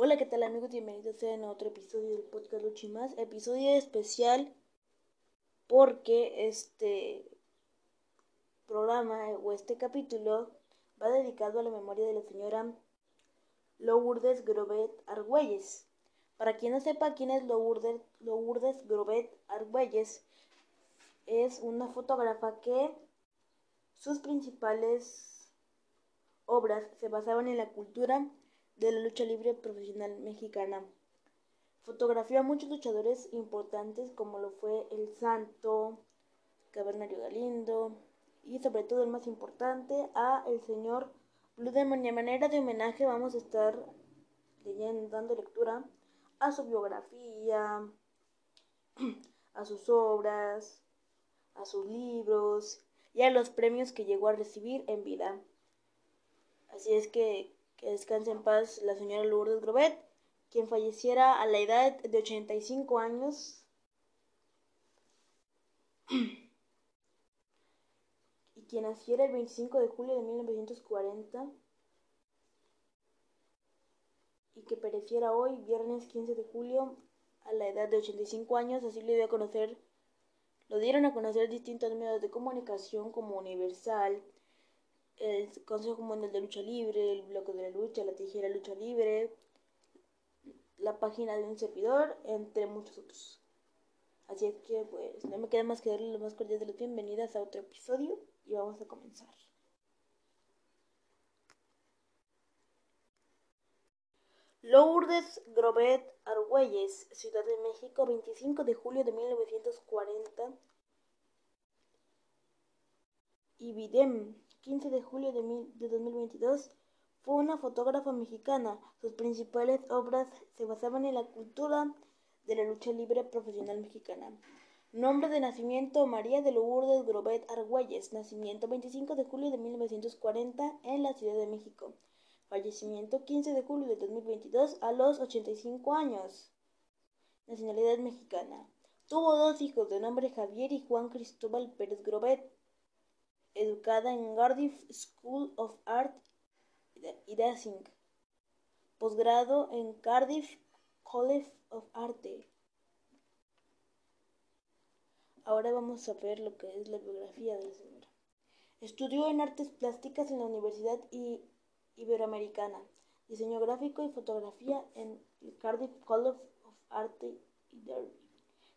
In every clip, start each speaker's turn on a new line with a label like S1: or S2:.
S1: Hola, ¿qué tal amigos? Bienvenidos a otro episodio del podcast Luchi Más. Episodio especial porque este programa o este capítulo va dedicado a la memoria de la señora Lourdes Grobet Argüelles. Para quien no sepa quién es Lourdes, Lourdes Grobet Argüelles, es una fotógrafa que sus principales obras se basaban en la cultura de la lucha libre profesional mexicana. Fotografió a muchos luchadores importantes como lo fue El Santo, Cabernario Galindo y sobre todo el más importante a el señor Blue Demon. Y a manera de homenaje vamos a estar leyendo, dando lectura a su biografía, a sus obras, a sus libros y a los premios que llegó a recibir en vida. Así es que que descanse en paz la señora Lourdes Grobet, quien falleciera a la edad de 85 años. y quien naciera el 25 de julio de 1940 y que pereciera hoy, viernes 15 de julio, a la edad de 85 años, así le dio a conocer, lo dieron a conocer distintos medios de comunicación como Universal, el Consejo Mundial de Lucha Libre, el Bloque de la Lucha, la Tijera Lucha Libre, la página de un servidor, entre muchos otros. Así es que pues no me queda más que darle lo más cordial de las bienvenidas a otro episodio y vamos a comenzar. Lourdes Grobet Argüelles, Ciudad de México, 25 de julio de 1940. Ibidem, 15 de julio de, 2022, fue una fotógrafa mexicana. Sus principales obras se basaban en la cultura de la lucha libre profesional mexicana. Nombre de nacimiento María de Lourdes Grobet Argüelles. Nacimiento 25 de julio de 1940 en la Ciudad de México. Fallecimiento 15 de julio de 2022 a los 85 años. Nacionalidad mexicana. Tuvo dos hijos de nombre Javier y Juan Cristóbal Pérez Grobet educada en Cardiff School of Art y Dancing, posgrado en Cardiff College of Art. Ahora vamos a ver lo que es la biografía de la señora. Estudió en artes plásticas en la Universidad Iberoamericana, diseño gráfico y fotografía en el Cardiff College of Art y Derby,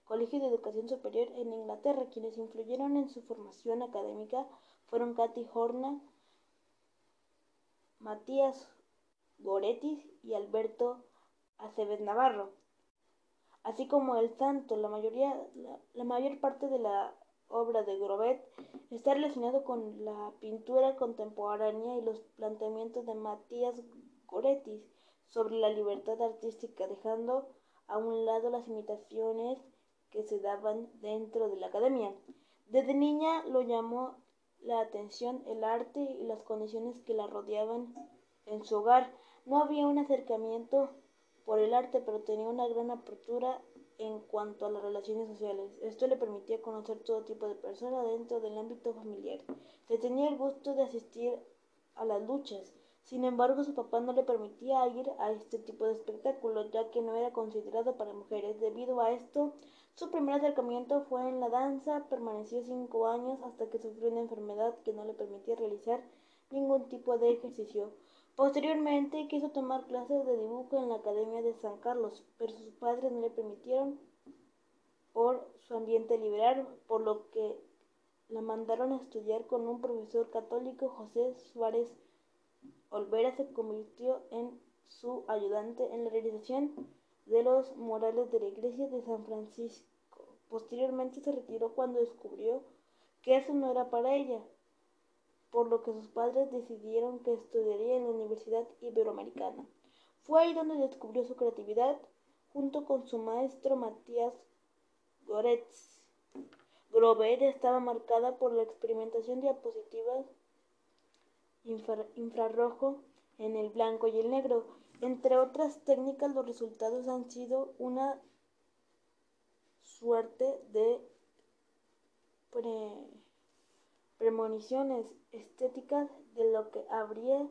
S1: Colegio de Educación Superior en Inglaterra, quienes influyeron en su formación académica fueron Katy Horna, Matías Goretis y Alberto Aceves Navarro, así como El Santo. La, mayoría, la, mayor parte de la obra de Grobet está relacionado con la pintura contemporánea y los planteamientos de Matías Goretis sobre la libertad artística, dejando a un lado las imitaciones que se daban dentro de la academia. Desde niña lo llamó la atención, el arte y las condiciones que la rodeaban en su hogar. No había un acercamiento por el arte, pero tenía una gran apertura en cuanto a las relaciones sociales. Esto le permitía conocer todo tipo de personas dentro del ámbito familiar. Se tenía el gusto de asistir a las luchas. Sin embargo, su papá no le permitía ir a este tipo de espectáculos, ya que no era considerado para mujeres. Debido a esto, su primer acercamiento fue en la danza, permaneció cinco años hasta que sufrió una enfermedad que no le permitía realizar ningún tipo de ejercicio. Posteriormente quiso tomar clases de dibujo en la Academia de San Carlos, pero sus padres no le permitieron por su ambiente liberal, por lo que la mandaron a estudiar con un profesor católico, José Suárez Olvera se convirtió en su ayudante en la realización de los murales de la iglesia de San Francisco. Posteriormente se retiró cuando descubrió que eso no era para ella, por lo que sus padres decidieron que estudiaría en la Universidad Iberoamericana. Fue ahí donde descubrió su creatividad junto con su maestro Matías Goretz. Grobet estaba marcada por la experimentación de diapositivas infrarrojo en el blanco y el negro, entre otras técnicas, los resultados han sido una suerte de premoniciones estéticas de lo que habría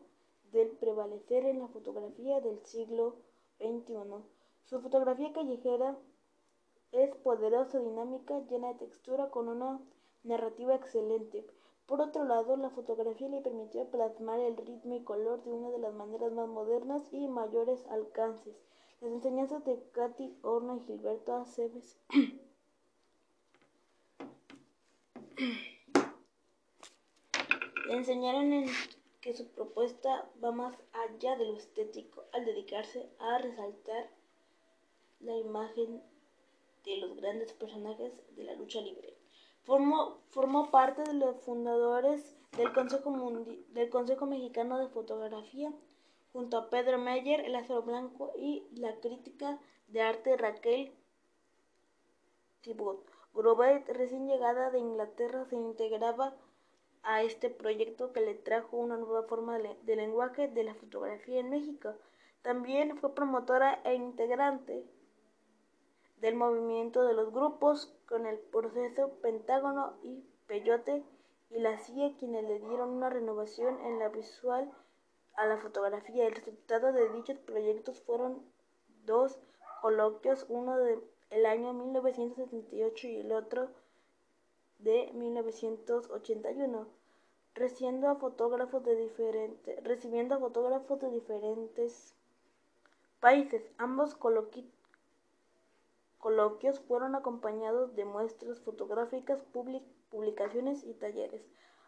S1: de prevalecer en la fotografía del siglo XXI. Su fotografía callejera es poderosa, dinámica, llena de textura, con una narrativa excelente. Por otro lado, la fotografía le permitió plasmar el ritmo y color de una de las maneras más modernas y mayores alcances. Las enseñanzas de Katy Horna y Gilberto Aceves le enseñaron en que su propuesta va más allá de lo estético al dedicarse a resaltar la imagen de los grandes personajes de la lucha libre. Formó, formó parte de los fundadores del Consejo Mexicano de Fotografía junto a Pedro Meyer, el Azul Blanco y la crítica de arte Raquel Thibault. Grobet, recién llegada de Inglaterra, se integraba a este proyecto que le trajo una nueva forma de, lenguaje de la fotografía en México. También fue promotora e integrante del movimiento de los grupos con el proceso Pentágono y Peyote y la CIA quienes le dieron una renovación en la visual a la fotografía. El resultado de dichos proyectos fueron dos coloquios, uno del el año 1978 y el otro de 1981, recibiendo a fotógrafos de diferentes, recibiendo a fotógrafos de diferentes países. Ambos coloquios fueron acompañados de muestras fotográficas, publicaciones y talleres.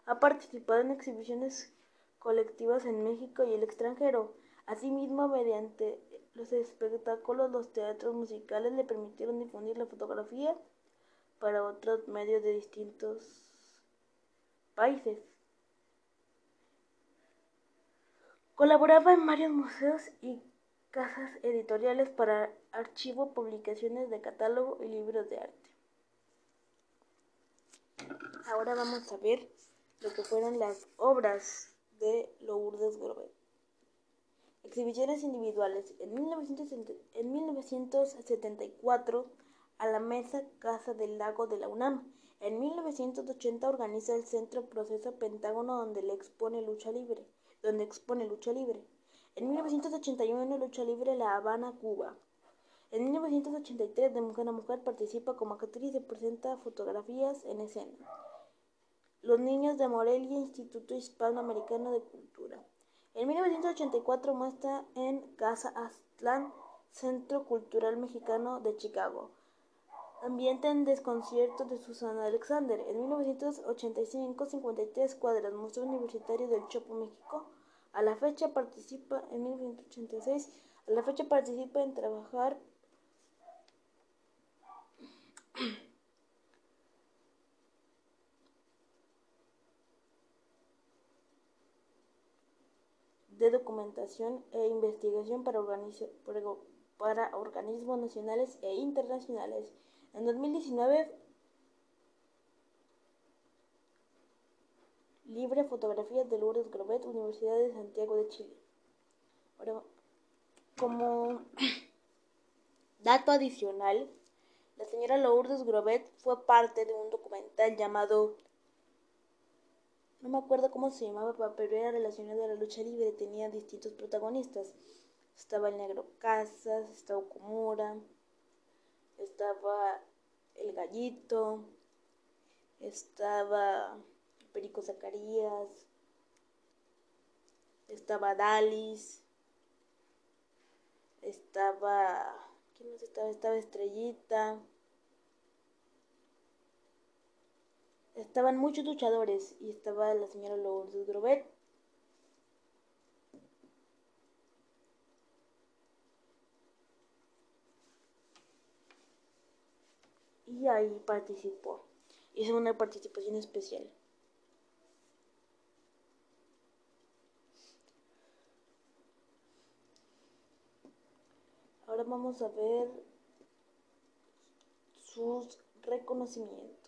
S1: Ha participado en exhibiciones colectivas en México y el extranjero. Asimismo, mediante los espectáculos, los teatros musicales le permitieron difundir la fotografía para otros medios de distintos países. Colaboraba en varios museos y casas editoriales para archivo, publicaciones de catálogo y libros de arte. Ahora vamos a ver lo que fueron las obras de Lourdes Grobet. Exhibiciones individuales. En, 1974, a la Mesa Casa del Lago de la UNAM. En 1980 organiza el Centro Proceso Pentágono donde le expone lucha libre, donde expone lucha libre. En 1981 Lucha Libre La Habana, Cuba. En 1983 de Mujer a Mujer participa como actriz y presenta fotografías en escena. Los Niños de Morelia, Instituto Hispanoamericano de Cultura. En 1984 muestra en Casa Aztlán, Centro Cultural Mexicano de Chicago. Ambiente en desconcierto de Susana Alexander. En 1985, 53 cuadras, Museo Universitario del Chopo, México. A la fecha participa en 1986. A la fecha participa en trabajar de documentación e investigación para, para organismos nacionales e internacionales. En 2019, Libre Fotografías de Lourdes Grobet, Universidad de Santiago de Chile. como dato adicional, la señora Lourdes Grobet fue parte de un documental llamado no me acuerdo cómo se llamaba, pero era relacionado a la lucha libre, tenía distintos protagonistas. Estaba el negro Casas, estaba Okumura, estaba el gallito, estaba Perico Zacarías, estaba Dalis, estaba, ¿quién más estaba? Estaba Estrellita. Estaban muchos luchadores y estaba la señora Lourdes Grobet. Y ahí participó. Hizo una participación especial. Ahora vamos a ver sus reconocimientos.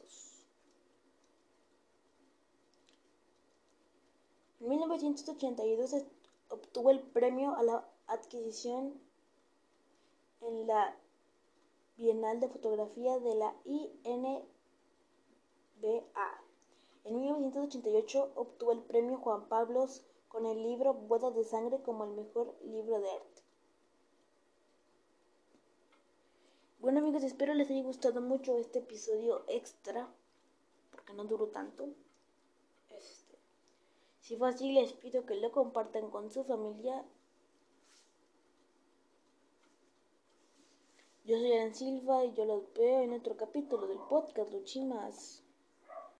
S1: En 1982 obtuvo el premio a la adquisición en la Bienal de Fotografía de la INBA. En 1988 obtuvo el premio Juan Pablos con el libro Bodas de Sangre como el mejor libro de arte. Bueno amigos, espero les haya gustado mucho este episodio extra, porque no duró tanto. Si fue así, les pido que lo compartan con su familia. Yo soy Alan Silva y yo los veo en otro capítulo del podcast Luchimas.